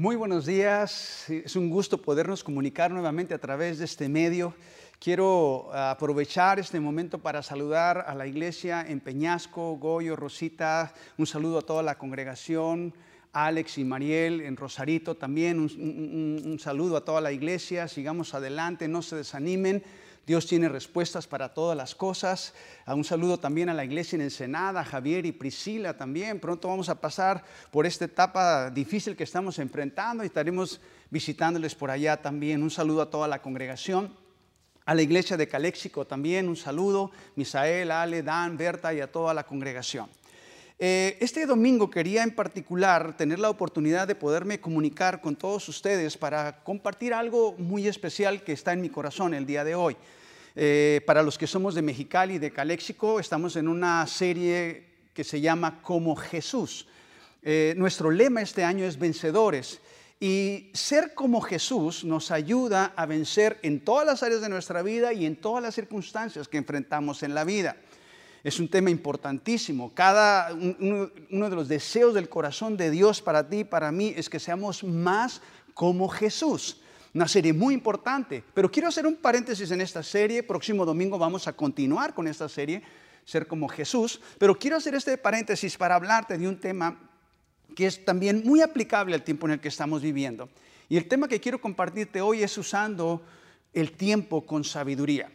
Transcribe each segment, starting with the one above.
Muy buenos días, es un gusto podernos comunicar nuevamente a través de este medio. Quiero ah, aprovechar este momento para saludar a la iglesia en Peñasco, Goyo, Rosita, un saludo a toda la congregación, Alex y Mariel en Rosarito también, un, un saludo a toda la iglesia, sigamos adelante, no se desanimen. Dios tiene respuestas para todas las cosas. Un saludo también a la iglesia en Ensenada, Javier y Priscila también. Pronto vamos a pasar por esta etapa difícil que estamos enfrentando y estaremos visitándoles por allá también. Un saludo a toda la congregación. A la iglesia de Caléxico también un saludo. Misael, Ale, Dan, Berta y a toda la congregación. Eh, este domingo quería en particular tener la oportunidad de poderme comunicar con todos ustedes para compartir algo muy especial que está en mi corazón el día de hoy. Eh, para los que somos de Mexicali, de Caléxico, estamos en una serie que se llama Como Jesús. Eh, nuestro lema este año es vencedores. Y ser como Jesús nos ayuda a vencer en todas las áreas de nuestra vida y en todas las circunstancias que enfrentamos en la vida. Es un tema importantísimo. Cada uno, de los deseos del corazón de Dios para ti y para mí es que seamos más como Jesús. Una serie muy importante. Pero quiero hacer un paréntesis en esta serie. Próximo domingo vamos a continuar con esta serie, ser como Jesús. Pero quiero hacer este paréntesis para hablarte de un tema que es también muy aplicable al tiempo en el que estamos viviendo. Y el tema que quiero compartirte hoy es usando el tiempo con sabiduría.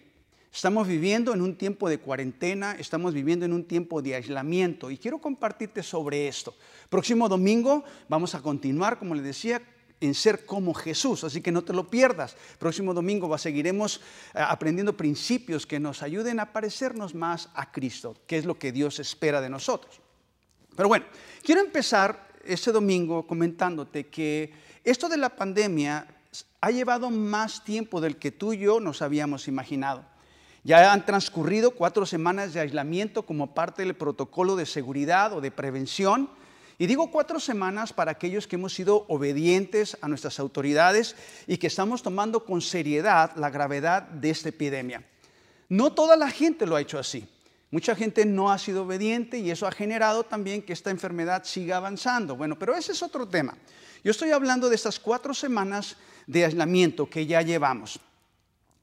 Estamos viviendo en un tiempo de cuarentena, estamos viviendo en un tiempo de aislamiento y quiero compartirte sobre esto. Próximo domingo vamos a continuar, como les decía, en ser como Jesús, así que no te lo pierdas. Próximo domingo seguiremos eh, aprendiendo principios que nos ayuden a parecernos más a Cristo, que es lo que Dios espera de nosotros. Pero bueno, quiero empezar ese domingo comentándote que esto de la pandemia ha llevado más tiempo del que tú y yo nos habíamos imaginado. Ya han transcurrido cuatro semanas de aislamiento como parte del protocolo de seguridad o de prevención. Y digo cuatro semanas para aquellos que hemos sido obedientes a nuestras autoridades y que estamos tomando con seriedad la gravedad de esta epidemia. No toda la gente lo ha hecho así. Mucha gente no ha sido obediente y eso ha generado también que esta enfermedad siga avanzando. Bueno, pero ese es otro tema. Yo estoy hablando de estas cuatro semanas de aislamiento que ya llevamos.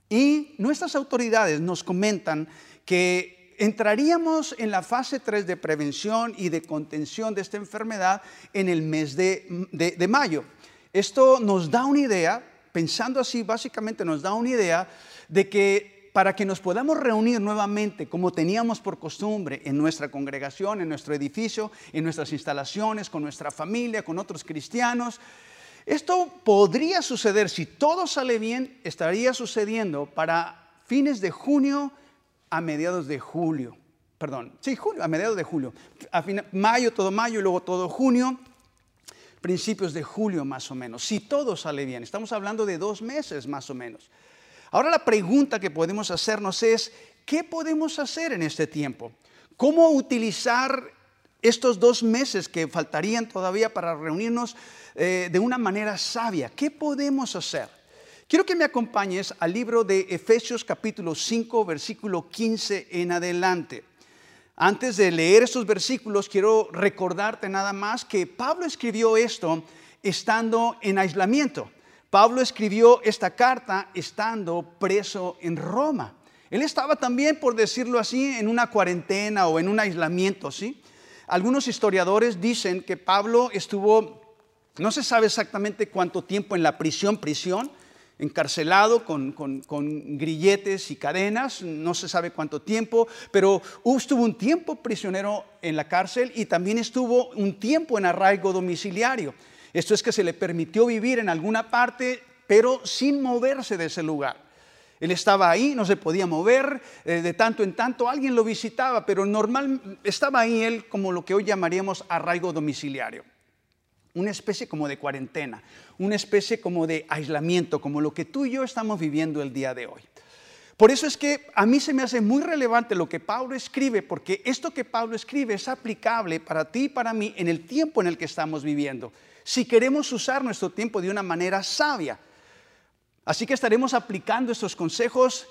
Y nuestras autoridades nos comentan que entraríamos en la fase 3 de prevención y de contención de esta enfermedad en el mes de, de, mayo. Esto nos da una idea, pensando así, básicamente nos da una idea de que para que nos podamos reunir nuevamente como teníamos por costumbre en nuestra congregación, en nuestro edificio, en nuestras instalaciones, con nuestra familia, con otros cristianos, esto podría suceder, si todo sale bien, estaría sucediendo para fines de junio a mediados de julio. Perdón, sí, julio, a mediados de julio. A mayo, todo mayo y luego todo junio, principios de julio más o menos. Si todo sale bien, estamos hablando de dos meses más o menos. Ahora la pregunta que podemos hacernos es, ¿qué podemos hacer en este tiempo? ¿Cómo utilizar estos dos meses que faltarían todavía para reunirnos eh, de una manera sabia. ¿Qué podemos hacer? Quiero que me acompañes al libro de Efesios capítulo 5, versículo 15 en adelante. Antes de leer estos versículos, quiero recordarte nada más que Pablo escribió esto estando en aislamiento. Pablo escribió esta carta estando preso en Roma. Él estaba también, por decirlo así, en una cuarentena o en un aislamiento, ¿sí? Algunos historiadores dicen que Pablo estuvo no se sabe exactamente cuánto tiempo en la prisión, prisión, encarcelado con, grilletes y cadenas, no se sabe cuánto tiempo, pero estuvo un tiempo prisionero en la cárcel y también estuvo un tiempo en arraigo domiciliario. Esto es que se le permitió vivir en alguna parte, pero sin moverse de ese lugar. Él estaba ahí, no se podía mover, eh, de tanto en tanto alguien lo visitaba, pero normal estaba ahí él como lo que hoy llamaríamos arraigo domiciliario una especie como de cuarentena, una especie como de aislamiento, como lo que tú y yo estamos viviendo el día de hoy. Por eso es que a mí se me hace muy relevante lo que Pablo escribe, porque esto que Pablo escribe es aplicable para ti y para mí en el tiempo en el que estamos viviendo, si queremos usar nuestro tiempo de una manera sabia. Así que estaremos aplicando estos consejos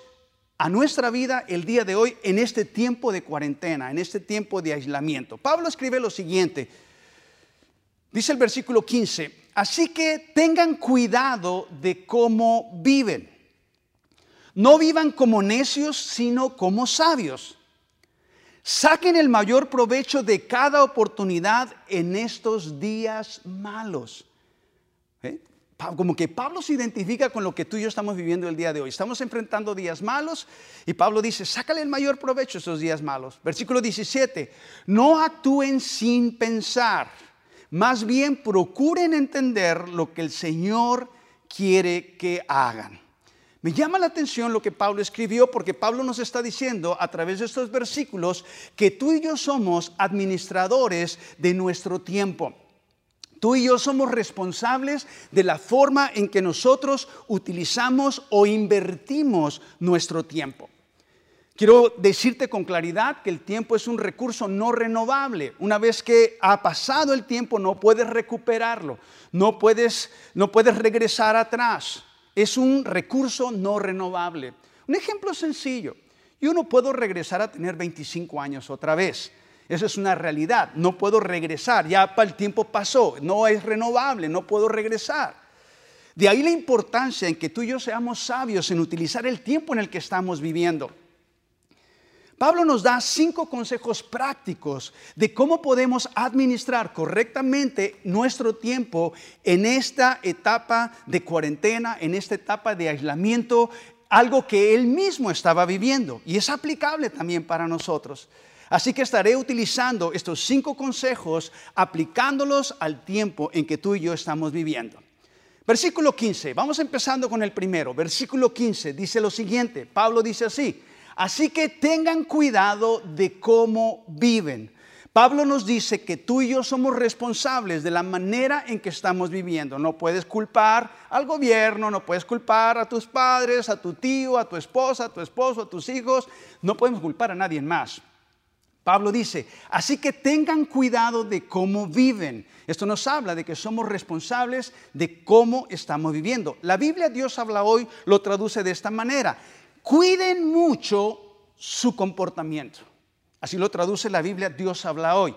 a nuestra vida el día de hoy en este tiempo de cuarentena, en este tiempo de aislamiento. Pablo escribe lo siguiente, Dice el versículo 15, así que tengan cuidado de cómo viven. No vivan como necios, sino como sabios. Saquen el mayor provecho de cada oportunidad en estos días malos. ¿Eh? Como que Pablo se identifica con lo que tú y yo estamos viviendo el día de hoy. Estamos enfrentando días malos y Pablo dice, sácale el mayor provecho a estos días malos. Versículo 17, no actúen sin pensar, más bien procuren entender lo que el Señor quiere que hagan. Me llama la atención lo que Pablo escribió porque Pablo nos está diciendo a través de estos versículos que tú y yo somos administradores de nuestro tiempo. Tú y yo somos responsables de la forma en que nosotros utilizamos o invertimos nuestro tiempo. Quiero decirte con claridad que el tiempo es un recurso no renovable. Una vez que ha pasado el tiempo no puedes recuperarlo, no puedes, no puedes regresar atrás es un recurso no renovable. Un ejemplo sencillo. Yo no puedo regresar a tener 25 años otra vez. Eso es una realidad. No puedo regresar. Ya el tiempo pasó. No es renovable. No puedo regresar. De ahí la importancia en que tú y yo seamos sabios en utilizar el tiempo en el que estamos viviendo. Pablo nos da cinco consejos prácticos de cómo podemos administrar correctamente nuestro tiempo en esta etapa de cuarentena, en esta etapa de aislamiento, algo que él mismo estaba viviendo y es aplicable también para nosotros. Así que estaré utilizando estos cinco consejos, aplicándolos al tiempo en que tú y yo estamos viviendo. Versículo 15, vamos empezando con el primero. Versículo 15 dice lo siguiente, Pablo dice así, Así que tengan cuidado de cómo viven. Pablo nos dice que tú y yo somos responsables de la manera en que estamos viviendo. No puedes culpar al gobierno, no puedes culpar a tus padres, a tu tío, a tu esposa, a tu esposo, a tus hijos. No podemos culpar a nadie más. Pablo dice, así que tengan cuidado de cómo viven. Esto nos habla de que somos responsables de cómo estamos viviendo. La Biblia Dios habla hoy lo traduce de esta manera cuiden mucho su comportamiento. Así lo traduce la Biblia, Dios habla hoy.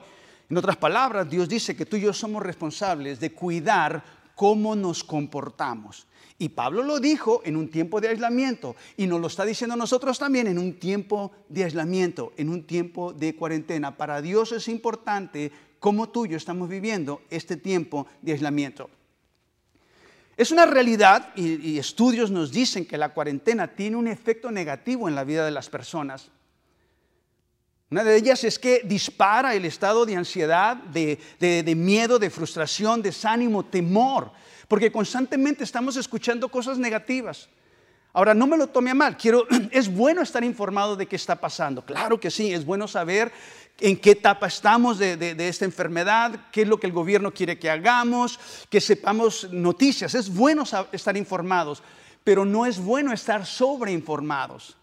En otras palabras, Dios dice que tú y yo somos responsables de cuidar cómo nos comportamos. Y Pablo lo dijo en un tiempo de aislamiento y nos lo está diciendo nosotros también en un tiempo de aislamiento, en un tiempo de cuarentena. Para Dios es importante cómo tú y yo estamos viviendo este tiempo de aislamiento. Es una realidad y, estudios nos dicen que la cuarentena tiene un efecto negativo en la vida de las personas. Una de ellas es que dispara el estado de ansiedad, de, de, miedo, de frustración, desánimo, temor, porque constantemente estamos escuchando cosas negativas. Ahora, no me lo tome a mal, quiero, es bueno estar informado de qué está pasando. Claro que sí, es bueno saber en qué etapa estamos de, esta enfermedad, qué es lo que el gobierno quiere que hagamos, que sepamos noticias. Es bueno estar informados, pero no es bueno estar sobreinformados.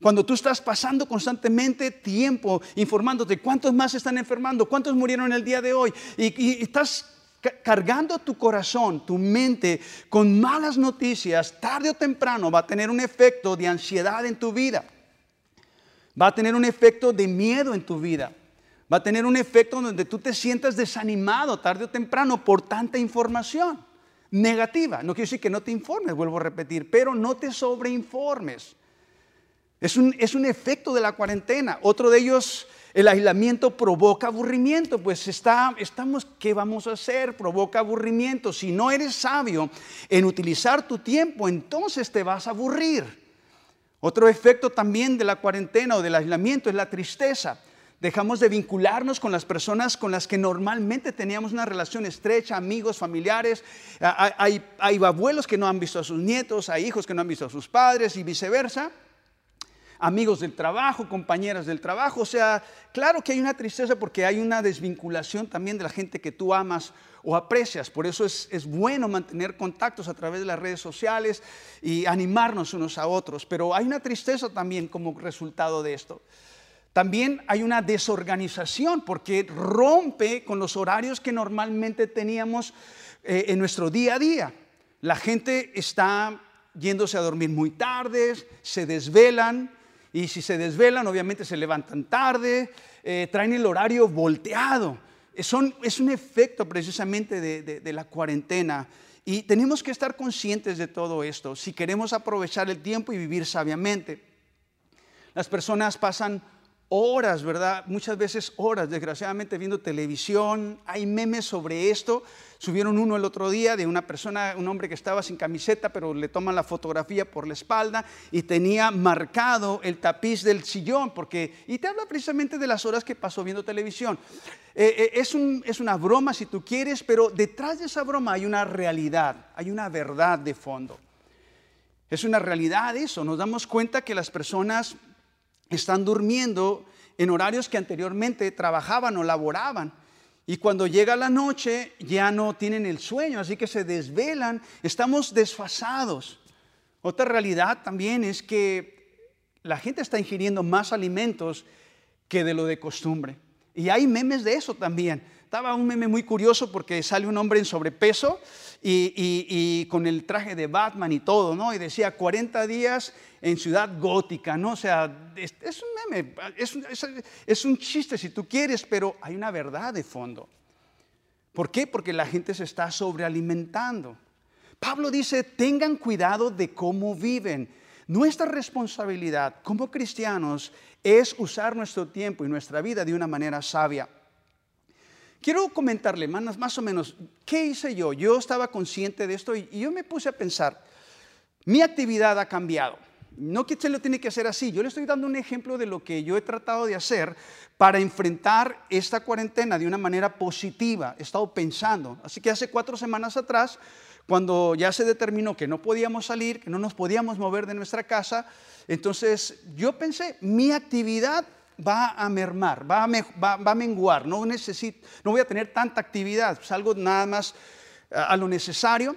Cuando tú estás pasando constantemente tiempo informándote cuántos más están enfermando, cuántos murieron el día de hoy, y estás cargando tu corazón, tu mente con malas noticias, tarde o temprano va a tener un efecto de ansiedad en tu vida. Va a tener un efecto de miedo en tu vida. Va a tener un efecto donde tú te sientas desanimado tarde o temprano por tanta información negativa. No quiero decir que no te informes, vuelvo a repetir, pero no te sobreinformes. Es un, es un efecto de la cuarentena. Otro de ellos, el aislamiento provoca aburrimiento. Pues está, estamos, ¿qué vamos a hacer? Provoca aburrimiento. Si no eres sabio en utilizar tu tiempo, entonces te vas a aburrir. Otro efecto también de la cuarentena o del aislamiento es la tristeza. Dejamos de vincularnos con las personas con las que normalmente teníamos una relación estrecha, amigos, familiares. Hay, abuelos que no han visto a sus nietos, hay hijos que no han visto a sus padres y viceversa amigos del trabajo, compañeras del trabajo. O sea, claro que hay una tristeza porque hay una desvinculación también de la gente que tú amas o aprecias. Por eso es, es, bueno mantener contactos a través de las redes sociales y animarnos unos a otros. Pero hay una tristeza también como resultado de esto. También hay una desorganización porque rompe con los horarios que normalmente teníamos eh, en nuestro día a día. La gente está yéndose a dormir muy tarde, se desvelan y si se desvelan obviamente se levantan tarde, eh, traen el horario volteado. Son, es un efecto precisamente de, de la cuarentena. Y tenemos que estar conscientes de todo esto si queremos aprovechar el tiempo y vivir sabiamente. Las personas pasan horas, ¿verdad? Muchas veces horas, desgraciadamente, viendo televisión. Hay memes sobre esto. Subieron uno el otro día de una persona, un hombre que estaba sin camiseta, pero le toman la fotografía por la espalda y tenía marcado el tapiz del sillón, porque, y te habla precisamente de las horas que pasó viendo televisión. Eh, eh, es, un, es una broma si tú quieres, pero detrás de esa broma hay una realidad, hay una verdad de fondo. Es una realidad eso, nos damos cuenta que las personas están durmiendo en horarios que anteriormente trabajaban o laboraban. Y cuando llega la noche ya no tienen el sueño, así que se desvelan, estamos desfasados. Otra realidad también es que la gente está ingiriendo más alimentos que de lo de costumbre. Y hay memes de eso también. Estaba un meme muy curioso porque sale un hombre en sobrepeso y, con el traje de Batman y todo, ¿no? Y decía 40 días en ciudad gótica, ¿no? O sea, es, un meme, es, es un chiste si tú quieres, pero hay una verdad de fondo. ¿Por qué? Porque la gente se está sobrealimentando. Pablo dice, tengan cuidado de cómo viven. Nuestra responsabilidad como cristianos es usar nuestro tiempo y nuestra vida de una manera sabia. Quiero comentarle más, más o menos qué hice yo. Yo estaba consciente de esto y, yo me puse a pensar, mi actividad ha cambiado. No que se lo tiene que hacer así. Yo le estoy dando un ejemplo de lo que yo he tratado de hacer para enfrentar esta cuarentena de una manera positiva. He estado pensando. Así que hace cuatro semanas atrás, cuando ya se determinó que no podíamos salir, que no nos podíamos mover de nuestra casa, entonces yo pensé, mi actividad va a mermar, va a, menguar, no, necesito, no voy a tener tanta actividad, salgo nada más a lo necesario.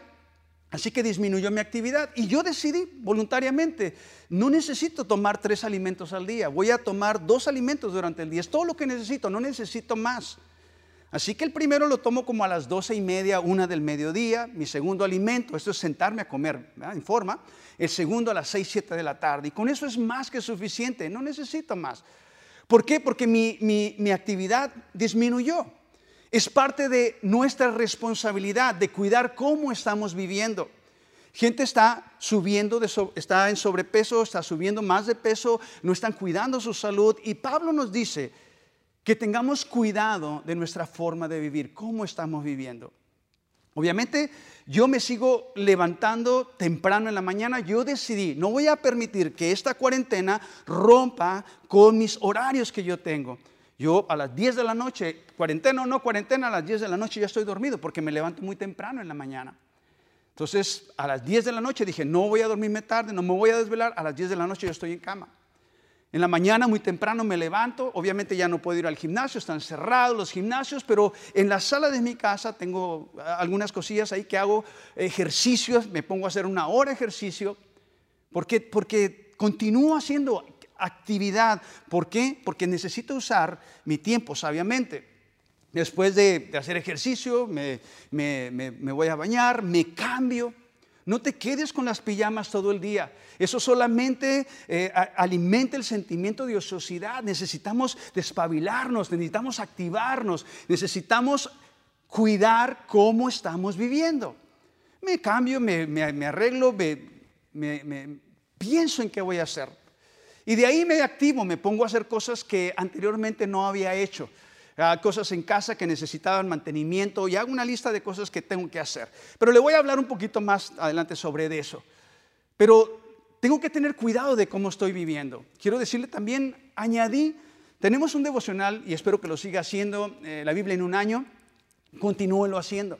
Así que disminuyó mi actividad y yo decidí voluntariamente, no necesito tomar tres alimentos al día, voy a tomar dos alimentos durante el día, es todo lo que necesito, no necesito más. Así que el primero lo tomo como a las doce y media, una del mediodía. Mi segundo alimento, esto es sentarme a comer en forma. El segundo a las seis, siete de la tarde. Y con eso es más que suficiente, no necesito más. ¿Por qué? Porque mi, actividad disminuyó. Es parte de nuestra responsabilidad de cuidar cómo estamos viviendo. Gente está subiendo, de está en sobrepeso, está subiendo más de peso, no están cuidando su salud. Y Pablo nos dice, que tengamos cuidado de nuestra forma de vivir, cómo estamos viviendo. Obviamente yo me sigo levantando temprano en la mañana, yo decidí, no voy a permitir que esta cuarentena rompa con mis horarios que yo tengo. Yo a las 10 de la noche, cuarentena o no cuarentena, a las 10 de la noche ya estoy dormido porque me levanto muy temprano en la mañana. Entonces, a las 10 de la noche dije, no voy a dormirme tarde, no me voy a desvelar, a las 10 de la noche yo estoy en cama. En la mañana muy temprano me levanto, obviamente ya no puedo ir al gimnasio, están cerrados los gimnasios, pero en la sala de mi casa tengo ah, algunas cosillas ahí que hago ejercicios, me pongo a hacer una hora de ejercicio, porque, porque continúo haciendo actividad. ¿Por qué? Porque necesito usar mi tiempo sabiamente. Después de, hacer ejercicio, me, me voy a bañar, me cambio no te quedes con las pijamas todo el día. Eso solamente eh, alimenta el sentimiento de ociosidad. Necesitamos despabilarnos, necesitamos activarnos, necesitamos cuidar cómo estamos viviendo. Me cambio, me, arreglo, me, pienso en qué voy a hacer. Y de ahí me activo, me pongo a hacer cosas que anteriormente no había hecho cosas en casa que necesitaban mantenimiento y hago una lista de cosas que tengo que hacer. Pero le voy a hablar un poquito más adelante sobre eso. Pero tengo que tener cuidado de cómo estoy viviendo. Quiero decirle también, añadí, tenemos un devocional y espero que lo siga haciendo eh, la Biblia en un año, continúenlo haciendo.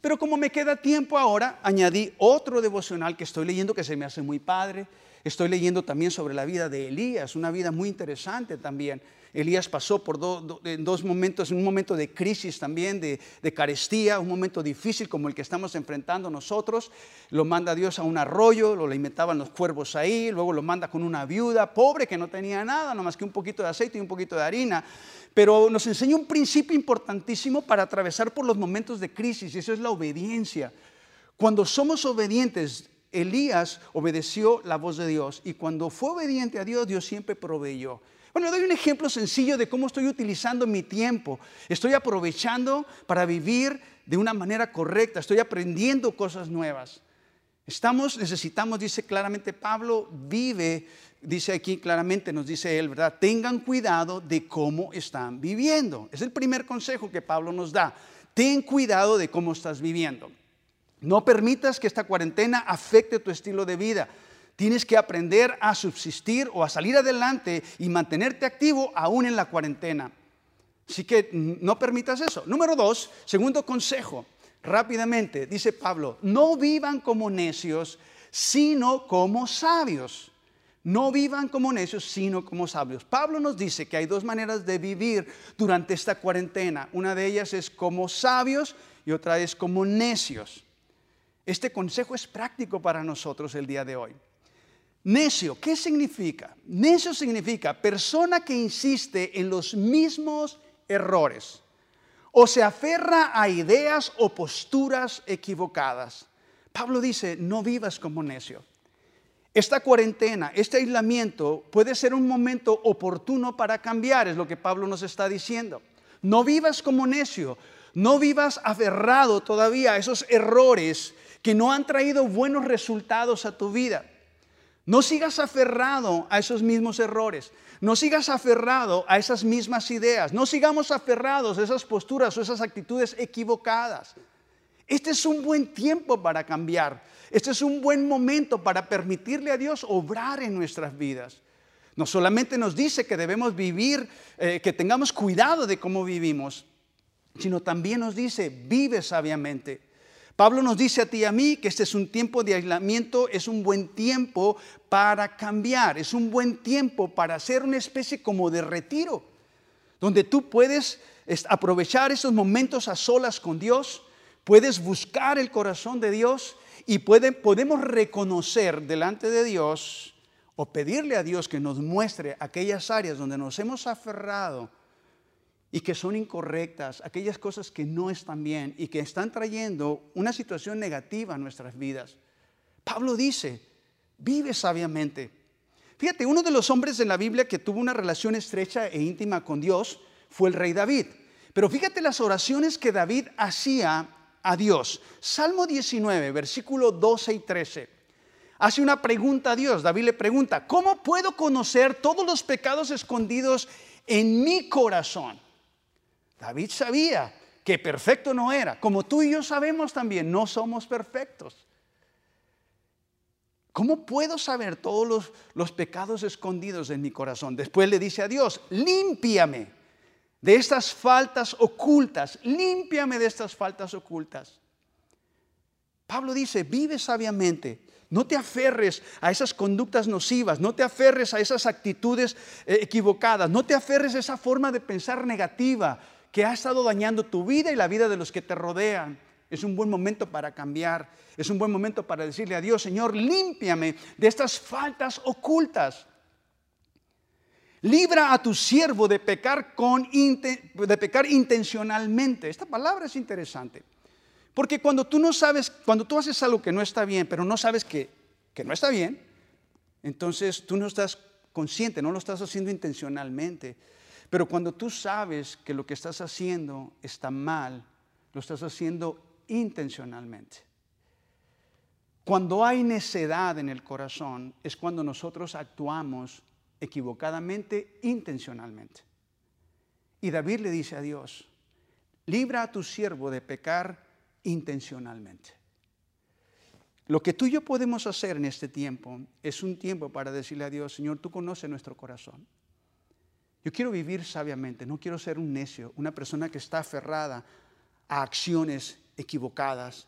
Pero como me queda tiempo ahora, añadí otro devocional que estoy leyendo que se me hace muy padre. Estoy leyendo también sobre la vida de Elías, una vida muy interesante también. Elías pasó por dos momentos, un momento de crisis también, de, carestía, un momento difícil como el que estamos enfrentando nosotros. Lo manda Dios a un arroyo, lo alimentaban los cuervos ahí, luego lo manda con una viuda pobre que no tenía nada, más que un poquito de aceite y un poquito de harina. Pero nos enseña un principio importantísimo para atravesar por los momentos de crisis, y eso es la obediencia. Cuando somos obedientes, Elías obedeció la voz de Dios y cuando fue obediente a Dios, Dios siempre proveyó. Bueno, doy un ejemplo sencillo de cómo estoy utilizando mi tiempo. Estoy aprovechando para vivir de una manera correcta, estoy aprendiendo cosas nuevas. Estamos, necesitamos, dice claramente Pablo, vive, dice aquí claramente, nos dice él, ¿verdad? Tengan cuidado de cómo están viviendo. Es el primer consejo que Pablo nos da. Ten cuidado de cómo estás viviendo. No permitas que esta cuarentena afecte tu estilo de vida. Tienes que aprender a subsistir o a salir adelante y mantenerte activo aún en la cuarentena. Así que no permitas eso. Número dos, segundo consejo, rápidamente, dice Pablo, no vivan como necios, sino como sabios. No vivan como necios, sino como sabios. Pablo nos dice que hay dos maneras de vivir durante esta cuarentena. Una de ellas es como sabios y otra es como necios. Este consejo es práctico para nosotros el día de hoy. Necio, ¿qué significa? Necio significa persona que insiste en los mismos errores o se aferra a ideas o posturas equivocadas. Pablo dice, no vivas como necio. Esta cuarentena, este aislamiento puede ser un momento oportuno para cambiar, es lo que Pablo nos está diciendo. No vivas como necio, no vivas aferrado todavía a esos errores que no han traído buenos resultados a tu vida. No sigas aferrado a esos mismos errores. No sigas aferrado a esas mismas ideas. No sigamos aferrados a esas posturas o esas actitudes equivocadas. Este es un buen tiempo para cambiar. Este es un buen momento para permitirle a Dios obrar en nuestras vidas. No solamente nos dice que debemos vivir, eh, que tengamos cuidado de cómo vivimos, sino también nos dice, vive sabiamente. Pablo nos dice a ti y a mí que este es un tiempo de aislamiento, es un buen tiempo para cambiar, es un buen tiempo para hacer una especie como de retiro, donde tú puedes aprovechar esos momentos a solas con Dios, puedes buscar el corazón de Dios y podemos reconocer delante de Dios o pedirle a Dios que nos muestre aquellas áreas donde nos hemos aferrado y que son incorrectas, aquellas cosas que no están bien y que están trayendo una situación negativa a nuestras vidas. Pablo dice, vive sabiamente. Fíjate, uno de los hombres en la Biblia que tuvo una relación estrecha e íntima con Dios fue el rey David. Pero fíjate las oraciones que David hacía a Dios. Salmo 19, versículo 12 y 13. Hace una pregunta a Dios. David le pregunta, ¿cómo puedo conocer todos los pecados escondidos en mi corazón? David sabía que perfecto no era. Como tú y yo sabemos también, no somos perfectos. ¿Cómo puedo saber todos los, pecados escondidos en mi corazón? Después le dice a Dios, límpiame de estas faltas ocultas, límpiame de estas faltas ocultas. Pablo dice, vive sabiamente, no te aferres a esas conductas nocivas, no te aferres a esas actitudes eh, equivocadas, no te aferres a esa forma de pensar negativa que ha estado dañando tu vida y la vida de los que te rodean. Es un buen momento para cambiar. Es un buen momento para decirle a Dios, Señor, límpiame de estas faltas ocultas. Libra a tu siervo de pecar, con, de pecar intencionalmente. Esta palabra es interesante. Porque cuando tú no sabes, cuando tú haces algo que no está bien, pero no sabes que, que no está bien, entonces tú no estás consciente, no lo estás haciendo intencionalmente. Pero cuando tú sabes que lo que estás haciendo está mal, lo estás haciendo intencionalmente. Cuando hay necedad en el corazón es cuando nosotros actuamos equivocadamente, intencionalmente. Y David le dice a Dios, libra a tu siervo de pecar intencionalmente. Lo que tú y yo podemos hacer en este tiempo es un tiempo para decirle a Dios, Señor, tú conoces nuestro corazón. Yo quiero vivir sabiamente, no quiero ser un necio, una persona que está aferrada a acciones equivocadas,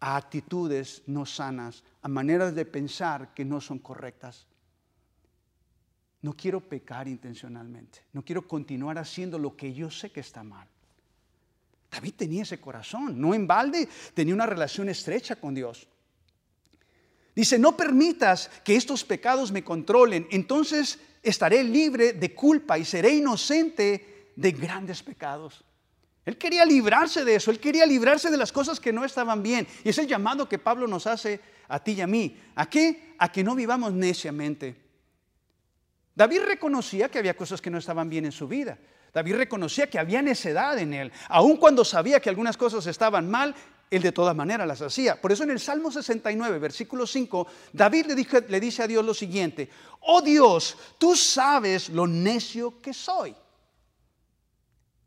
a actitudes no sanas, a maneras de pensar que no son correctas. No quiero pecar intencionalmente, no quiero continuar haciendo lo que yo sé que está mal. David tenía ese corazón, no en balde, tenía una relación estrecha con Dios. Dice, no permitas que estos pecados me controlen, entonces estaré libre de culpa y seré inocente de grandes pecados. Él quería librarse de eso, él quería librarse de las cosas que no estaban bien. Y es el llamado que Pablo nos hace a ti y a mí. ¿A qué? A que no vivamos neciamente. David reconocía que había cosas que no estaban bien en su vida. David reconocía que había necedad en él. Aun cuando sabía que algunas cosas estaban mal, él de todas maneras las hacía. Por eso en el Salmo 69, versículo 5, David le, dice a Dios lo siguiente, oh Dios, tú sabes lo necio que soy.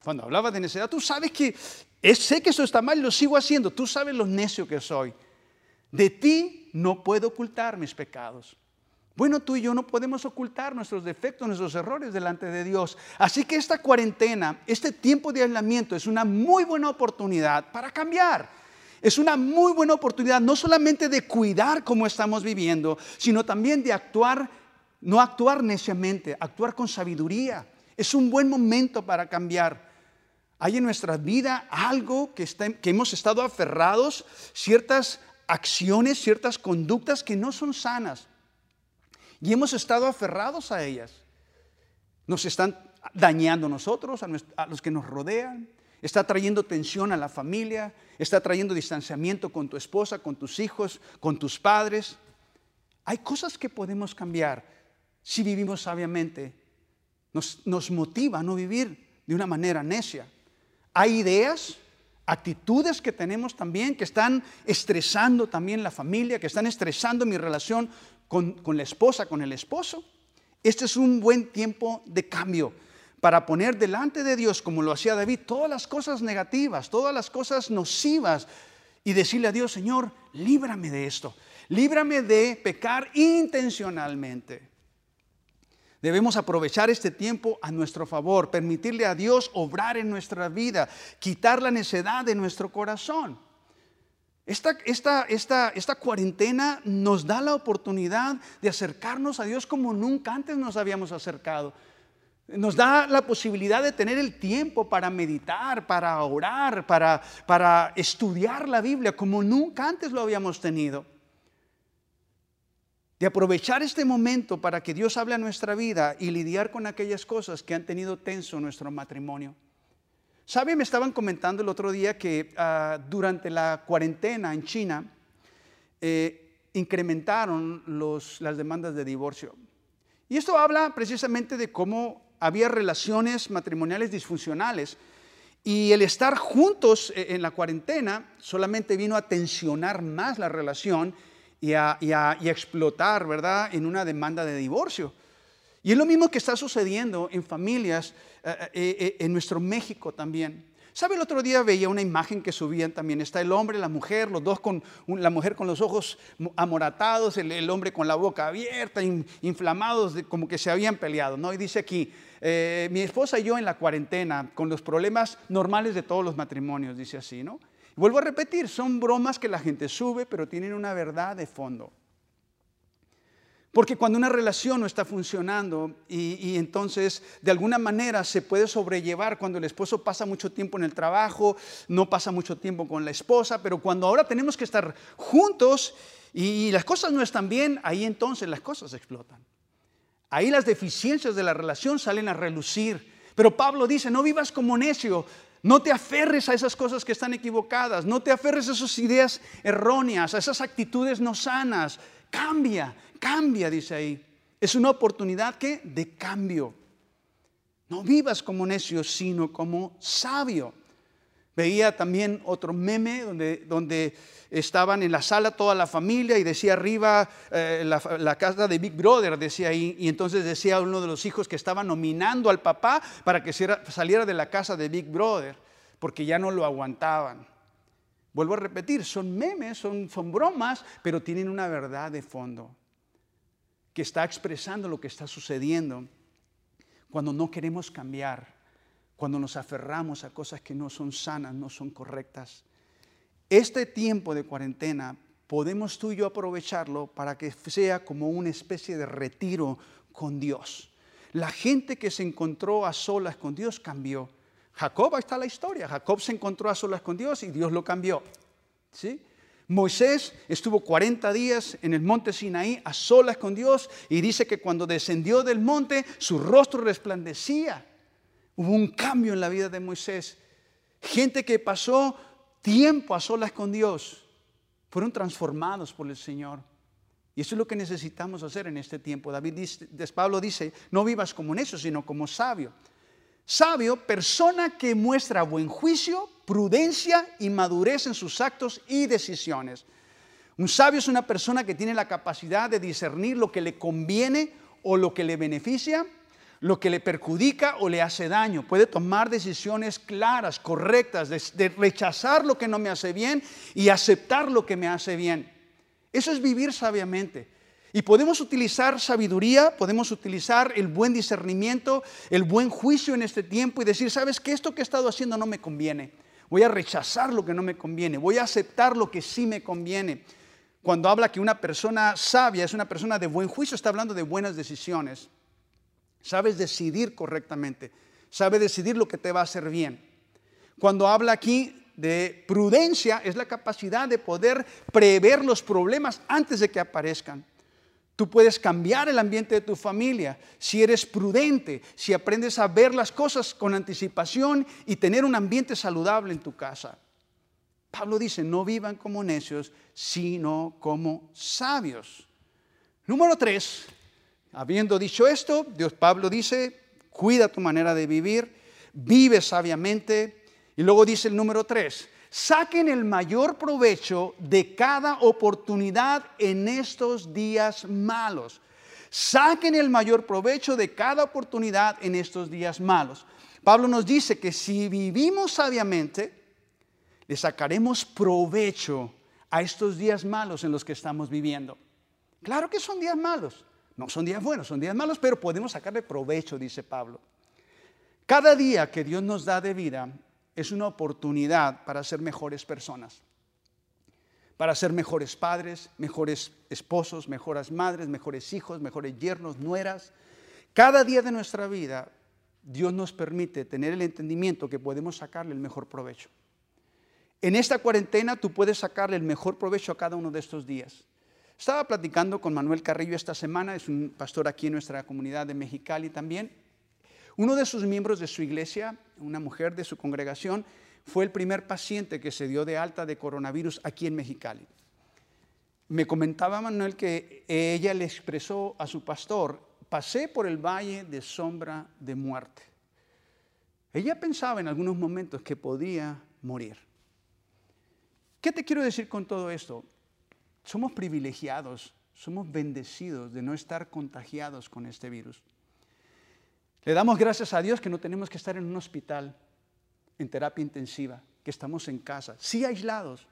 Cuando hablaba de necedad, tú sabes que sé que eso está mal y lo sigo haciendo. Tú sabes lo necio que soy. De ti no puedo ocultar mis pecados. Bueno, tú y yo no podemos ocultar nuestros defectos, nuestros errores delante de Dios. Así que esta cuarentena, este tiempo de aislamiento es una muy buena oportunidad para cambiar. Es una muy buena oportunidad no solamente de cuidar cómo estamos viviendo, sino también de actuar, no actuar neciamente, actuar con sabiduría. Es un buen momento para cambiar hay en nuestra vida algo que, que hemos estado aferrados, ciertas acciones, ciertas conductas que no son sanas. Y hemos estado aferrados a ellas. Nos están dañando a nosotros, a, los que nos rodean. Está trayendo tensión a la familia, está trayendo distanciamiento con tu esposa, con tus hijos, con tus padres. Hay cosas que podemos cambiar si vivimos sabiamente. Nos, motiva a no vivir de una manera necia. Hay ideas, actitudes que tenemos también que están estresando también la familia, que están estresando mi relación con, la esposa, con el esposo. Este es un buen tiempo de cambio para poner delante de Dios, como lo hacía David, todas las cosas negativas, todas las cosas nocivas y decirle a Dios, Señor, líbrame de esto, líbrame de pecar intencionalmente. Debemos aprovechar este tiempo a nuestro favor, permitirle a Dios obrar en nuestra vida, quitar la necedad de nuestro corazón. Esta, esta, esta, esta, cuarentena nos da la oportunidad de acercarnos a Dios como nunca antes nos habíamos acercado. Nos da la posibilidad de tener el tiempo para meditar, para orar, para, para estudiar la Biblia como nunca antes lo habíamos tenido de aprovechar este momento para que Dios hable a nuestra vida y lidiar con aquellas cosas que han tenido tenso nuestro matrimonio. ¿Sabe? Me estaban comentando el otro día que ah, durante la cuarentena en China eh, incrementaron las demandas de divorcio. Y esto habla precisamente de cómo había relaciones matrimoniales disfuncionales y el estar juntos eh, en la cuarentena solamente vino a tensionar más la relación y a, explotar, ¿verdad?, en una demanda de divorcio. Y es lo mismo que está sucediendo en familias eh, eh, en nuestro México también. ¿Sabe? El otro día veía una imagen que subían también. Está el hombre, la mujer, los dos con la mujer con los ojos amoratados, el, hombre con la boca abierta, inflamados, como que se habían peleado. ¿no? Y dice aquí, mi esposa y yo en la cuarentena, con los problemas normales de todos los matrimonios, dice así, ¿no? Vuelvo a repetir, son bromas que la gente sube, pero tienen una verdad de fondo. Porque cuando una relación no está funcionando y, entonces de alguna manera se puede sobrellevar cuando el esposo pasa mucho tiempo en el trabajo, no pasa mucho tiempo con la esposa, pero cuando ahora tenemos que estar juntos y las cosas no están bien, ahí entonces las cosas explotan. Ahí las deficiencias de la relación salen a relucir. Pero Pablo dice, no vivas como necio, no te aferres a esas cosas que están equivocadas, no te aferres a esas ideas erróneas, a esas actitudes no sanas. Cambia, cambia, dice ahí. Es una oportunidad que de cambio. No vivas como necio, sino como sabio. Veía también otro meme donde, donde estaban en la sala toda la familia y decía arriba eh, la, casa de Big Brother, decía ahí, y entonces decía uno de los hijos que estaba nominando al papá para que saliera de la casa de Big Brother, porque ya no lo aguantaban. Vuelvo a repetir, son memes, son, son bromas, pero tienen una verdad de fondo que está expresando lo que está sucediendo cuando no queremos cambiar cuando nos aferramos a cosas que no son sanas, no son correctas. Este tiempo de cuarentena podemos tú y yo aprovecharlo para que sea como una especie de retiro con Dios. La gente que se encontró a solas con Dios cambió. Jacob, ahí está la historia. Jacob se encontró a solas con Dios y Dios lo cambió. ¿Sí? Moisés estuvo 40 días en el monte Sinaí a solas con Dios y dice que cuando descendió del monte su rostro resplandecía. Hubo un cambio en la vida de Moisés. Gente que pasó tiempo a solas con Dios fueron transformados por el Señor. Y eso es lo que necesitamos hacer en este tiempo. David dice, Pablo dice, no vivas como necio, sino como sabio. Sabio, persona que muestra buen juicio, prudencia y madurez en sus actos y decisiones. Un sabio es una persona que tiene la capacidad de discernir lo que le conviene o lo que le beneficia, lo que le perjudica o le hace daño. Puede tomar decisiones claras, correctas, de, rechazar lo que no me hace bien y aceptar lo que me hace bien. Eso es vivir sabiamente. Y podemos utilizar sabiduría, podemos utilizar el buen discernimiento, el buen juicio en este tiempo y decir, sabes que esto que he estado haciendo no me conviene. Voy a rechazar lo que no me conviene, voy a aceptar lo que sí me conviene. Cuando habla que una persona sabia es una persona de buen juicio, está hablando de buenas decisiones. Sabes decidir correctamente, sabe decidir lo que te va a hacer bien. Cuando habla aquí de prudencia es la capacidad de poder prever los problemas antes de que aparezcan. Tú puedes cambiar el ambiente de tu familia si eres prudente, si aprendes a ver las cosas con anticipación y tener un ambiente saludable en tu casa. Pablo dice, no vivan como necios, sino como sabios. Número tres, habiendo dicho esto, Dios Pablo dice, cuida tu manera de vivir, vive sabiamente, y luego dice el número tres, saquen el mayor provecho de cada oportunidad en estos días malos. Saquen el mayor provecho de cada oportunidad en estos días malos. Pablo nos dice que si vivimos sabiamente, le sacaremos provecho a estos días malos en los que estamos viviendo. Claro que son días malos, no son días buenos, son días malos, pero podemos sacarle provecho, dice Pablo. Cada día que Dios nos da de vida es una oportunidad para ser mejores personas, para ser mejores padres, mejores esposos, mejores madres, mejores hijos, mejores yernos, nueras. Cada día de nuestra vida Dios nos permite tener el entendimiento que podemos sacarle el mejor provecho. En esta cuarentena tú puedes sacarle el mejor provecho a cada uno de estos días. Estaba platicando con Manuel Carrillo esta semana, es un pastor aquí en nuestra comunidad de Mexicali también, uno de sus miembros de su iglesia, una mujer de su congregación, fue el primer paciente que se dio de alta de coronavirus aquí en Mexicali. Me comentaba Manuel que ella le expresó a su pastor, pasé por el valle de sombra de muerte. Ella pensaba en algunos momentos que podía morir. ¿Qué te quiero decir con todo esto? Somos privilegiados, somos bendecidos de no estar contagiados con este virus. Le damos gracias a Dios que no tenemos que estar en un hospital, en terapia intensiva, que estamos en casa, sí aislados,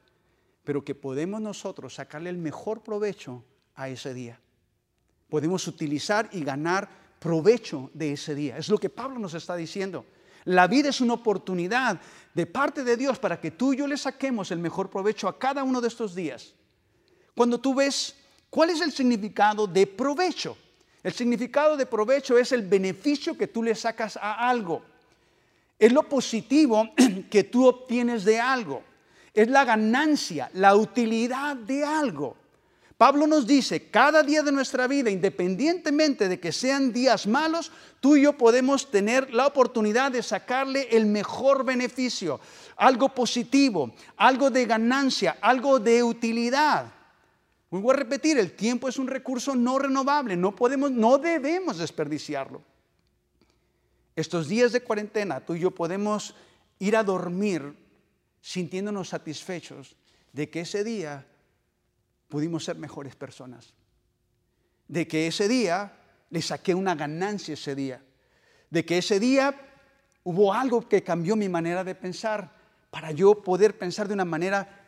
pero que podemos nosotros sacarle el mejor provecho a ese día. Podemos utilizar y ganar provecho de ese día. Es lo que Pablo nos está diciendo. La vida es una oportunidad de parte de Dios para que tú y yo le saquemos el mejor provecho a cada uno de estos días. Cuando tú ves cuál es el significado de provecho, el significado de provecho es el beneficio que tú le sacas a algo. Es lo positivo que tú obtienes de algo. Es la ganancia, la utilidad de algo. Pablo nos dice, cada día de nuestra vida, independientemente de que sean días malos, tú y yo podemos tener la oportunidad de sacarle el mejor beneficio, algo positivo, algo de ganancia, algo de utilidad. Voy a repetir, el tiempo es un recurso no renovable, no podemos, no debemos desperdiciarlo. Estos días de cuarentena, tú y yo podemos ir a dormir sintiéndonos satisfechos de que ese día pudimos ser mejores personas. De que ese día le saqué una ganancia ese día. De que ese día hubo algo que cambió mi manera de pensar para yo poder pensar de una manera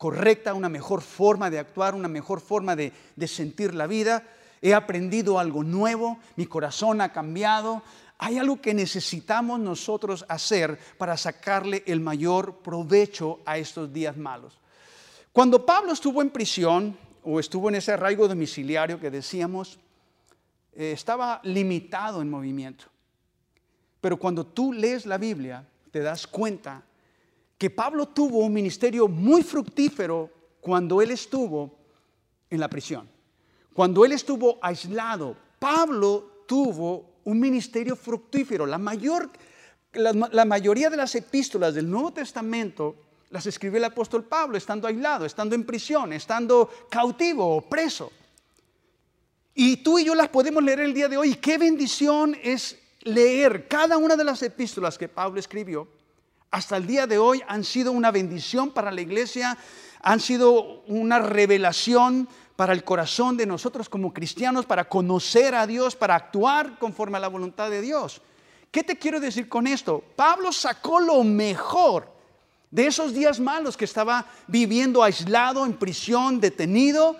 correcta, una mejor forma de actuar, una mejor forma de, sentir la vida. He aprendido algo nuevo, mi corazón ha cambiado. Hay algo que necesitamos nosotros hacer para sacarle el mayor provecho a estos días malos. Cuando Pablo estuvo en prisión o estuvo en ese arraigo domiciliario que decíamos, eh, estaba limitado en movimiento. Pero cuando tú lees la Biblia, te das cuenta que Pablo tuvo un ministerio muy fructífero cuando él estuvo en la prisión. Cuando él estuvo aislado, Pablo tuvo un ministerio fructífero. La, mayor, la, mayoría de las epístolas del Nuevo Testamento las escribió el apóstol Pablo estando aislado, estando en prisión, estando cautivo o preso. Y tú y yo las podemos leer el día de hoy. Qué bendición es leer cada una de las epístolas que Pablo escribió. Hasta el día de hoy han sido una bendición para la iglesia, han sido una revelación para el corazón de nosotros como cristianos, para conocer a Dios, para actuar conforme a la voluntad de Dios. ¿Qué te quiero decir con esto? Pablo sacó lo mejor de esos días malos que estaba viviendo aislado, en prisión, detenido,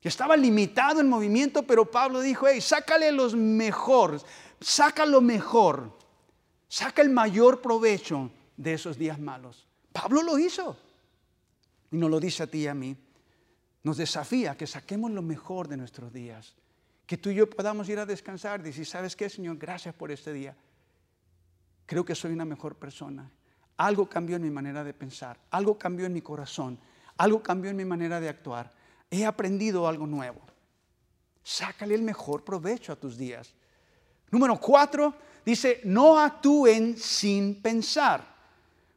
que estaba limitado en movimiento, pero Pablo dijo, hey, sácale los mejores, saca lo mejor, saca el mayor provecho de esos días malos. Pablo lo hizo y nos lo dice a ti y a mí. Nos desafía que saquemos lo mejor de nuestros días, que tú y yo podamos ir a descansar y decir, ¿sabes qué, Señor? Gracias por este día. Creo que soy una mejor persona. Algo cambió en mi manera de pensar, algo cambió en mi corazón, algo cambió en mi manera de actuar. He aprendido algo nuevo. Sácale el mejor provecho a tus días. Número cuatro, dice, no actúen sin pensar.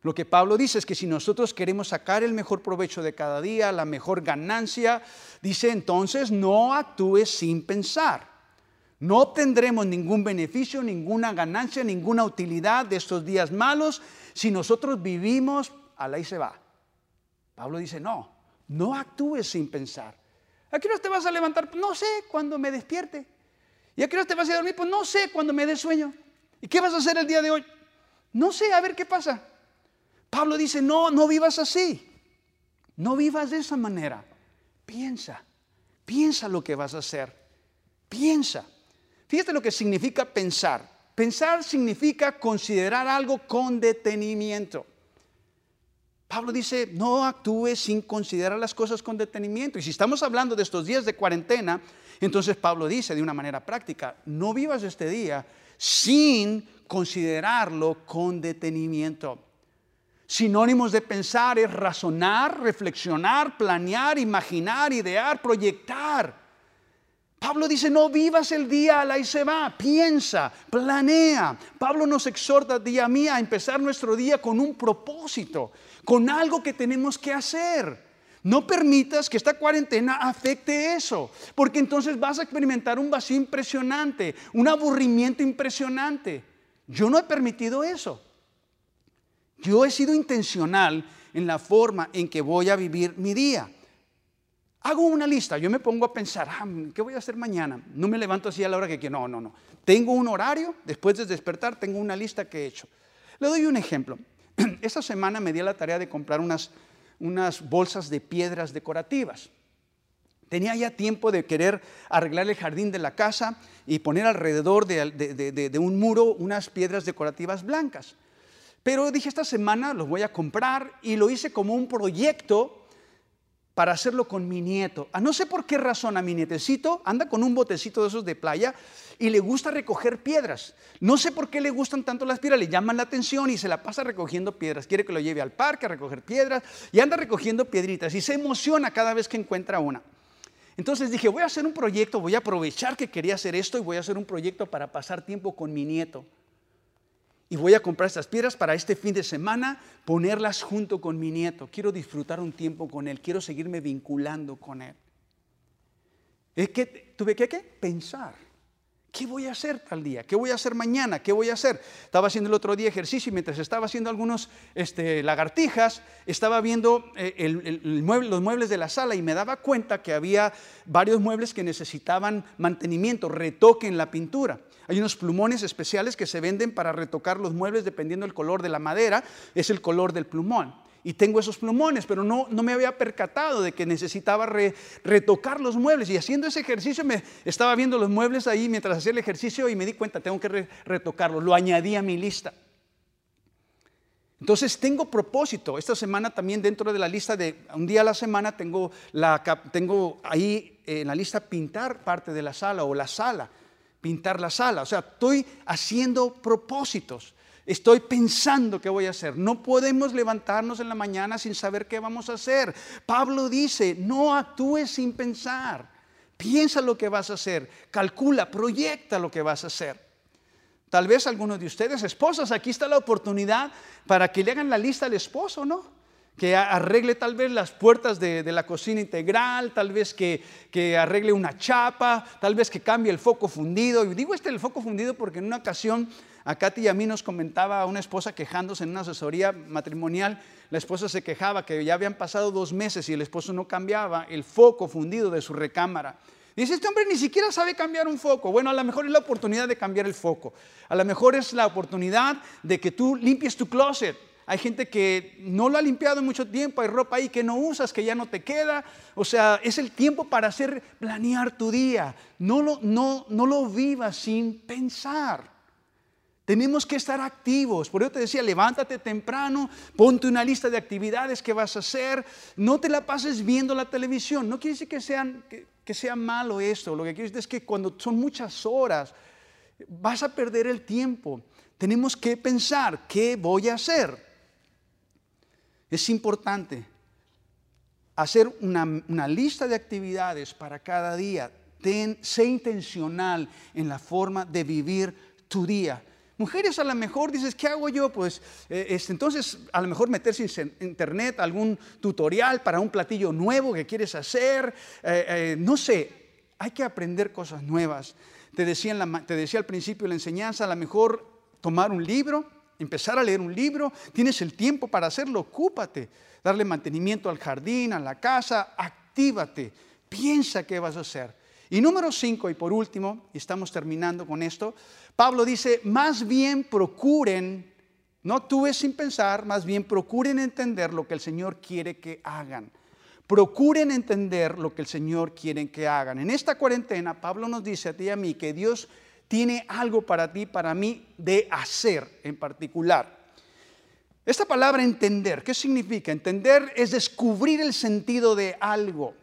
Lo que Pablo dice es que si nosotros queremos sacar el mejor provecho de cada día, la mejor ganancia, dice entonces no actúes sin pensar. No obtendremos ningún beneficio, ninguna ganancia, ninguna utilidad de estos días malos si nosotros vivimos a la y se va. Pablo dice, no, no actúes sin pensar. ¿A qué te vas a levantar? No sé, cuando me despierte. ¿Y a qué te vas a dormir? Pues no sé, cuando me dé sueño. ¿Y qué vas a hacer el día de hoy? No sé, a ver qué pasa. Pablo dice, no, no vivas así. No vivas de esa manera. Piensa, piensa lo que vas a hacer. Piensa. Fíjate lo que significa pensar. Pensar significa considerar algo con detenimiento. Pablo dice, no actúes sin considerar las cosas con detenimiento. Y si estamos hablando de estos días de cuarentena, entonces Pablo dice de una manera práctica, no vivas este día sin considerarlo con detenimiento. Sinónimos de pensar es razonar, reflexionar, planear, imaginar, idear, proyectar. Pablo dice, no vivas el día la y se va, piensa, planea. Pablo nos exhorta día a mí a empezar nuestro día con un propósito, con algo que tenemos que hacer. No permitas que esta cuarentena afecte eso, porque entonces vas a experimentar un vacío impresionante, un aburrimiento impresionante. Yo no he permitido eso. Yo he sido intencional en la forma en que voy a vivir mi día. Hago una lista, yo me pongo a pensar, ah, ¿qué voy a hacer mañana? No me levanto así a la hora que quiero, no, no, no. Tengo un horario, después de despertar tengo una lista que he hecho. Le doy un ejemplo. Esta semana me di la tarea de comprar unas, unas bolsas de piedras decorativas. Tenía ya tiempo de querer arreglar el jardín de la casa y poner alrededor de un muro unas piedras decorativas blancas. Pero dije, esta semana los voy a comprar y lo hice como un proyecto para hacerlo con mi nieto. A no sé por qué razón a mi nietecito anda con un botecito de esos de playa y le gusta recoger piedras. No sé por qué le gustan tanto las piedras, le llaman la atención y se la pasa recogiendo piedras. Quiere que lo lleve al parque a recoger piedras y anda recogiendo piedritas y se emociona cada vez que encuentra una. Entonces dije, voy a hacer un proyecto, voy a aprovechar que quería hacer esto y voy a hacer un proyecto para pasar tiempo con mi nieto y voy a comprar estas piedras para este fin de semana, ponerlas junto con mi nieto. Quiero disfrutar un tiempo con él, quiero seguirme vinculando con él. Es que tuve que ¿qué? pensar. ¿Qué voy a hacer tal día? ¿Qué voy a hacer mañana? ¿Qué voy a hacer? Estaba haciendo el otro día ejercicio y mientras estaba haciendo algunos este, lagartijas, estaba viendo eh, los muebles de la sala y me daba cuenta que había varios muebles que necesitaban mantenimiento, retoque en la pintura. Hay unos plumones especiales que se venden para retocar los muebles dependiendo del color de la madera, es el color del plumón y tengo esos plumones, pero no, no me había percatado de que necesitaba retocar los muebles. Y haciendo ese ejercicio me estaba viendo los muebles ahí mientras hacía el ejercicio y me di cuenta, tengo que retocarlo. Lo añadí a mi lista. Entonces tengo propósito. Esta semana también dentro de la lista de un día a la semana tengo, la, tengo ahí en la lista pintar parte de la sala o la sala, pintar la sala. O sea, estoy haciendo propósitos. Estoy pensando qué voy a hacer. No podemos levantarnos en la mañana sin saber qué vamos a hacer. Pablo dice, no actúes sin pensar. Piensa lo que vas a hacer. Calcula, proyecta lo que vas a hacer. Tal vez algunos de ustedes, esposas, aquí está la oportunidad para que le hagan la lista al esposo, ¿no? que arregle tal vez las puertas de, la cocina integral, tal vez que, que, arregle una chapa, tal vez que cambie el foco fundido. Y digo este el foco fundido porque en una ocasión a Katy y a mí nos comentaba una esposa quejándose en una asesoría matrimonial, la esposa se quejaba que ya habían pasado dos meses y el esposo no cambiaba el foco fundido de su recámara. Dice, este hombre ni siquiera sabe cambiar un foco. Bueno, a lo mejor es la oportunidad de cambiar el foco. A lo mejor es la oportunidad de que tú limpies tu closet. Hay gente que no lo ha limpiado en mucho tiempo, hay ropa ahí que no usas, que ya no te queda. O sea, es el tiempo para hacer planear tu día. No lo, no, no lo vivas sin pensar. Tenemos que estar activos. Por eso te decía, levántate temprano, ponte una lista de actividades que vas a hacer. No te la pases viendo la televisión. No quiere decir que, sean, que sea malo esto. Lo que quiere decir es que cuando son muchas horas, vas a perder el tiempo. Tenemos que pensar, ¿qué voy a hacer? Es importante hacer una, lista de actividades para cada día. Sé intencional en la forma de vivir tu día. Mujeres a lo mejor dices, ¿qué hago yo? Pues eh, este, entonces a lo mejor meterse en internet algún tutorial para un platillo nuevo que quieres hacer. Eh, eh, no sé, hay que aprender cosas nuevas. Te decía, te decía al principio la enseñanza, a lo mejor tomar un libro empezar a leer un libro, tienes el tiempo para hacerlo, ocúpate, darle mantenimiento al jardín, a la casa, actívate, piensa qué vas a hacer. Y número cinco, y por último, y estamos terminando con esto, Pablo dice, más bien procuren, no actúes sin pensar, más bien procuren entender lo que el Señor quiere que hagan. Procuren entender lo que el Señor quiere que hagan. En esta cuarentena, Pablo nos dice a ti y a mí que Dios tiene algo para ti, para mí, de hacer en particular. Esta palabra entender, ¿qué significa? Entender es descubrir el sentido de algo.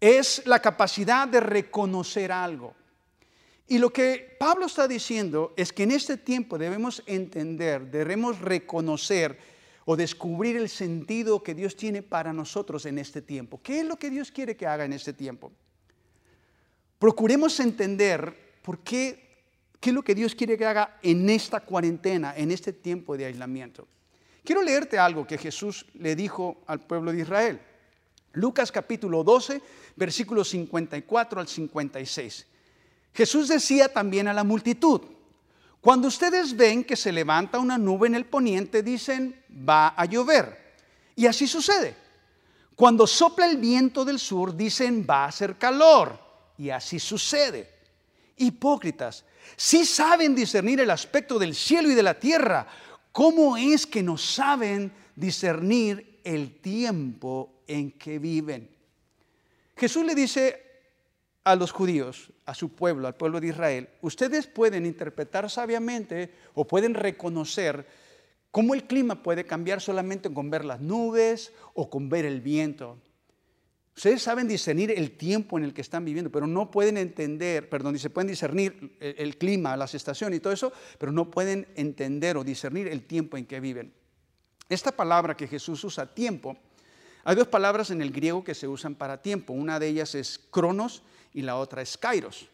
Es la capacidad de reconocer algo. Y lo que Pablo está diciendo es que en este tiempo debemos entender, debemos reconocer o descubrir el sentido que Dios tiene para nosotros en este tiempo. ¿Qué es lo que Dios quiere que haga en este tiempo? Procuremos entender ¿Por qué? ¿Qué es lo que Dios quiere que haga en esta cuarentena, en este tiempo de aislamiento? Quiero leerte algo que Jesús le dijo al pueblo de Israel. Lucas capítulo 12, versículos 54 al 56. Jesús decía también a la multitud, cuando ustedes ven que se levanta una nube en el poniente, dicen, va a llover. Y así sucede. Cuando sopla el viento del sur, dicen, va a hacer calor. Y así sucede hipócritas. Si saben discernir el aspecto del cielo y de la tierra, ¿cómo es que no saben discernir el tiempo en que viven? Jesús le dice a los judíos, a su pueblo, al pueblo de Israel, ustedes pueden interpretar sabiamente o pueden reconocer cómo el clima puede cambiar solamente con ver las nubes o con ver el viento. Ustedes saben discernir el tiempo en el que están viviendo, pero no pueden entender, perdón, dice, pueden discernir el, clima, las estaciones y todo eso, pero no pueden entender o discernir el tiempo en que viven. Esta palabra que Jesús usa, tiempo, hay dos palabras en el griego que se usan para tiempo. Una de ellas es cronos y la otra es kairos.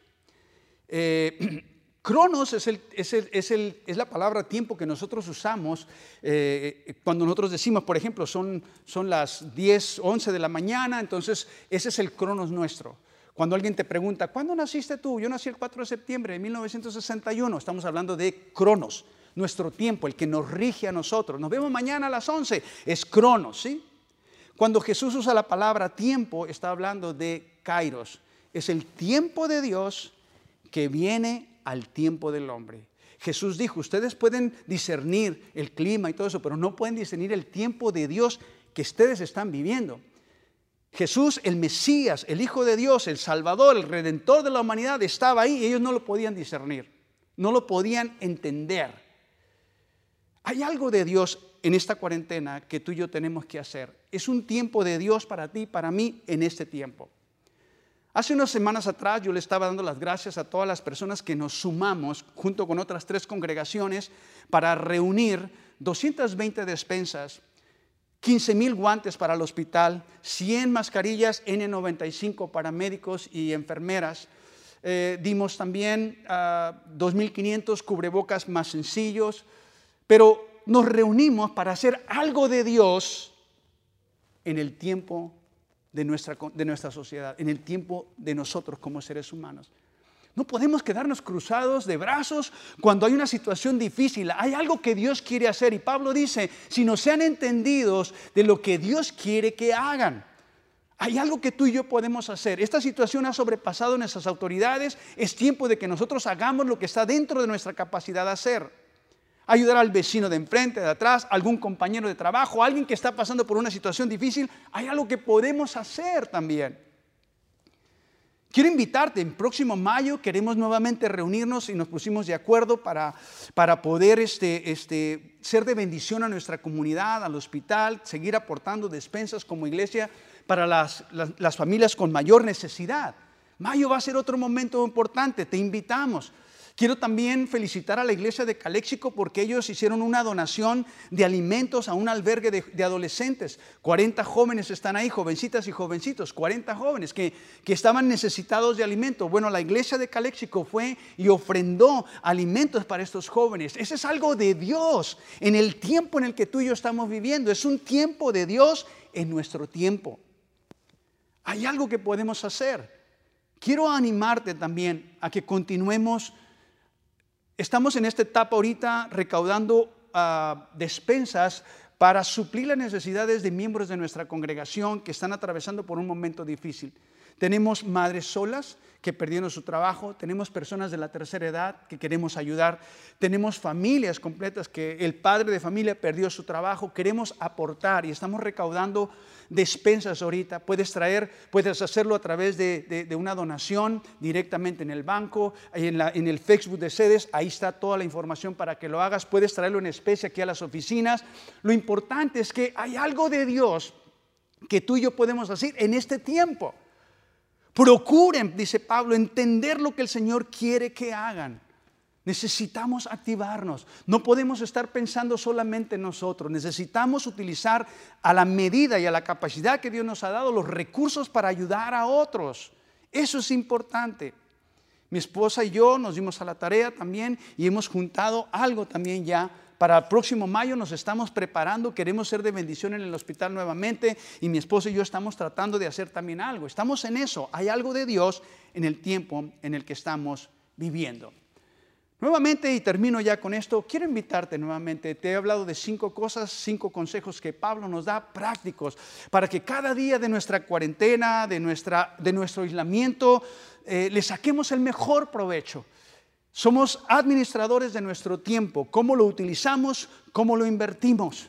Eh, Cronos es, la palabra tiempo que nosotros usamos eh, cuando nosotros decimos, por ejemplo, son, son las 10, 11 de la mañana, entonces ese es el cronos nuestro. Cuando alguien te pregunta, ¿cuándo naciste tú? Yo nací el 4 de septiembre de 1961. Estamos hablando de cronos, nuestro tiempo, el que nos rige a nosotros. Nos vemos mañana a las 11, es cronos, ¿sí? Cuando Jesús usa la palabra tiempo, está hablando de kairos. Es el tiempo de Dios que viene al tiempo del hombre. Jesús dijo, ustedes pueden discernir el clima y todo eso, pero no pueden discernir el tiempo de Dios que ustedes están viviendo. Jesús, el Mesías, el Hijo de Dios, el Salvador, el Redentor de la humanidad, estaba ahí y ellos no lo podían discernir, no lo podían entender. Hay algo de Dios en esta cuarentena que tú y yo tenemos que hacer. Es un tiempo de Dios para ti, para mí, en este tiempo. Hace unas semanas atrás yo le estaba dando las gracias a todas las personas que nos sumamos junto con otras tres congregaciones para reunir 220 despensas, 15 mil guantes para el hospital, 100 mascarillas N95 para médicos y enfermeras. Eh, dimos también 2.500 cubrebocas más sencillos, pero nos reunimos para hacer algo de Dios en el tiempo de nuestra, de nuestra sociedad, en el tiempo de nosotros como seres humanos. No podemos quedarnos cruzados de brazos cuando hay una situación difícil. Hay algo que Dios quiere hacer y Pablo dice, si no sean entendidos de lo que Dios quiere que hagan. Hay algo que tú y yo podemos hacer. Esta situación ha sobrepasado nuestras autoridades. Es tiempo de que nosotros hagamos lo que está dentro de nuestra capacidad de hacer. Ayudar al vecino de enfrente, de atrás, algún compañero de trabajo, alguien que está pasando por una situación difícil. Hay algo que podemos hacer también. Quiero invitarte, en próximo mayo queremos nuevamente reunirnos y nos pusimos de acuerdo para, para poder este, este, ser de bendición a nuestra comunidad, al hospital, seguir aportando despensas como iglesia para las, las familias con mayor necesidad. Mayo va a ser otro momento importante, te invitamos. Quiero también felicitar a la iglesia de Caléxico porque ellos hicieron una donación de alimentos a un albergue de, adolescentes. 40 jóvenes están ahí, jovencitas y jovencitos, 40 jóvenes que, que estaban necesitados de alimento. Bueno, la iglesia de Caléxico fue y ofrendó alimentos para estos jóvenes. Ese es algo de Dios en el tiempo en el que tú y yo estamos viviendo. Es un tiempo de Dios en nuestro tiempo. Hay algo que podemos hacer. Quiero animarte también a que continuemos Estamos en esta etapa ahorita recaudando ah, despensas para suplir las necesidades de miembros de nuestra congregación que están atravesando por un momento difícil. Tenemos madres solas que perdieron su trabajo, tenemos personas de la tercera edad que queremos ayudar, tenemos familias completas que el padre de familia perdió su trabajo, queremos aportar y estamos recaudando despensas ahorita. Puedes traer, puedes hacerlo a través de, una donación directamente en el banco, en, en el Facebook de sedes, ahí está toda la información para que lo hagas. Puedes traerlo en especie aquí a las oficinas. Lo importante es que hay algo de Dios que tú y yo podemos hacer en este tiempo. Procuren, dice Pablo, entender lo que el Señor quiere que hagan. Necesitamos activarnos. No podemos estar pensando solamente en nosotros. Necesitamos utilizar a la medida y a la capacidad que Dios nos ha dado los recursos para ayudar a otros. Eso es importante. Mi esposa y yo nos dimos a la tarea también y hemos juntado algo también ya. Para el próximo mayo nos estamos preparando, queremos ser de bendición en el hospital nuevamente y mi esposa y yo estamos tratando de hacer también algo. Estamos en eso. Hay algo de Dios en el tiempo en el que estamos viviendo. Nuevamente, y termino ya con esto, quiero invitarte nuevamente. Te he hablado de cinco cosas, cinco consejos que Pablo nos da prácticos para que cada día de nuestra cuarentena, de, nuestra, de nuestro aislamiento, eh, le saquemos el mejor provecho. Somos administradores de nuestro tiempo. ¿Cómo lo utilizamos? ¿Cómo lo invertimos?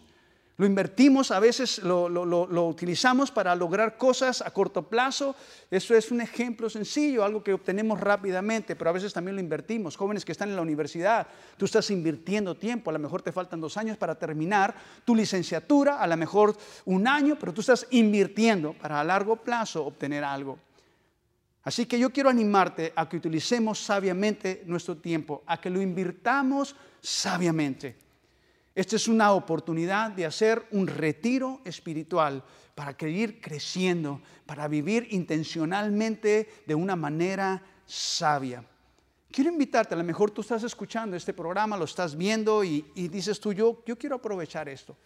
Lo invertimos, a veces lo, utilizamos para lograr cosas a corto plazo. Eso es un ejemplo sencillo, algo que obtenemos rápidamente, pero a veces también lo invertimos. Jóvenes que están en la universidad, tú estás invirtiendo tiempo, a lo mejor te faltan dos años para terminar tu licenciatura, a lo mejor un año, pero tú estás invirtiendo para a largo plazo obtener algo. Así que yo quiero animarte a que utilicemos sabiamente nuestro tiempo, a que lo invirtamos sabiamente. Esta es una oportunidad de hacer un retiro espiritual para ir creciendo, para vivir intencionalmente de una manera sabia. Quiero invitarte, a lo mejor tú estás escuchando este programa, lo estás viendo y, dices tú, yo, yo quiero aprovechar esto.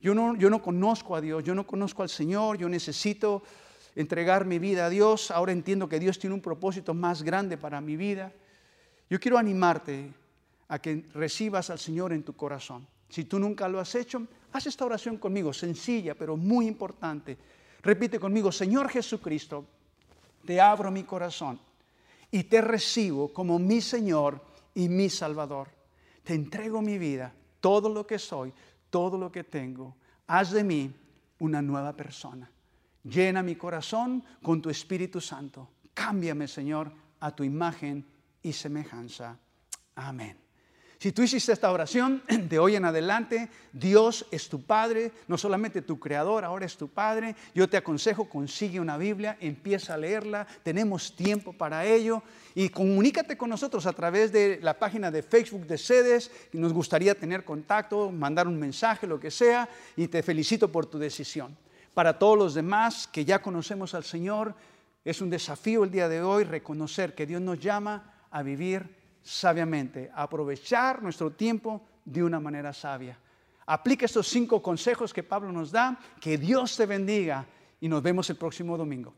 Yo no, yo no conozco a Dios, yo no conozco al Señor, yo necesito entregar mi vida a Dios. Ahora entiendo que Dios tiene un propósito más grande para mi vida. Yo quiero animarte a que recibas al Señor en tu corazón. Si tú nunca lo has hecho, haz esta oración conmigo, sencilla, pero muy importante. Repite conmigo, Señor Jesucristo, te abro mi corazón y te recibo como mi Señor y mi Salvador. Te entrego mi vida, todo lo que soy, todo lo que tengo. Haz de mí una nueva persona. Llena mi corazón con tu Espíritu Santo. Cámbiame, Señor, a tu imagen y semejanza. Amén. Si tú hiciste esta oración de hoy en adelante, Dios es tu Padre, no solamente tu Creador, ahora es tu Padre. Yo te aconsejo, consigue una Biblia, empieza a leerla, tenemos tiempo para ello y comunícate con nosotros a través de la página de Facebook de Sedes, y nos gustaría tener contacto, mandar un mensaje, lo que sea, y te felicito por tu decisión. Para todos los demás que ya conocemos al Señor, es un desafío el día de hoy reconocer que Dios nos llama a vivir sabiamente, aprovechar nuestro tiempo de una manera sabia. Aplica estos cinco consejos que Pablo nos da, que Dios te bendiga y nos vemos el próximo domingo.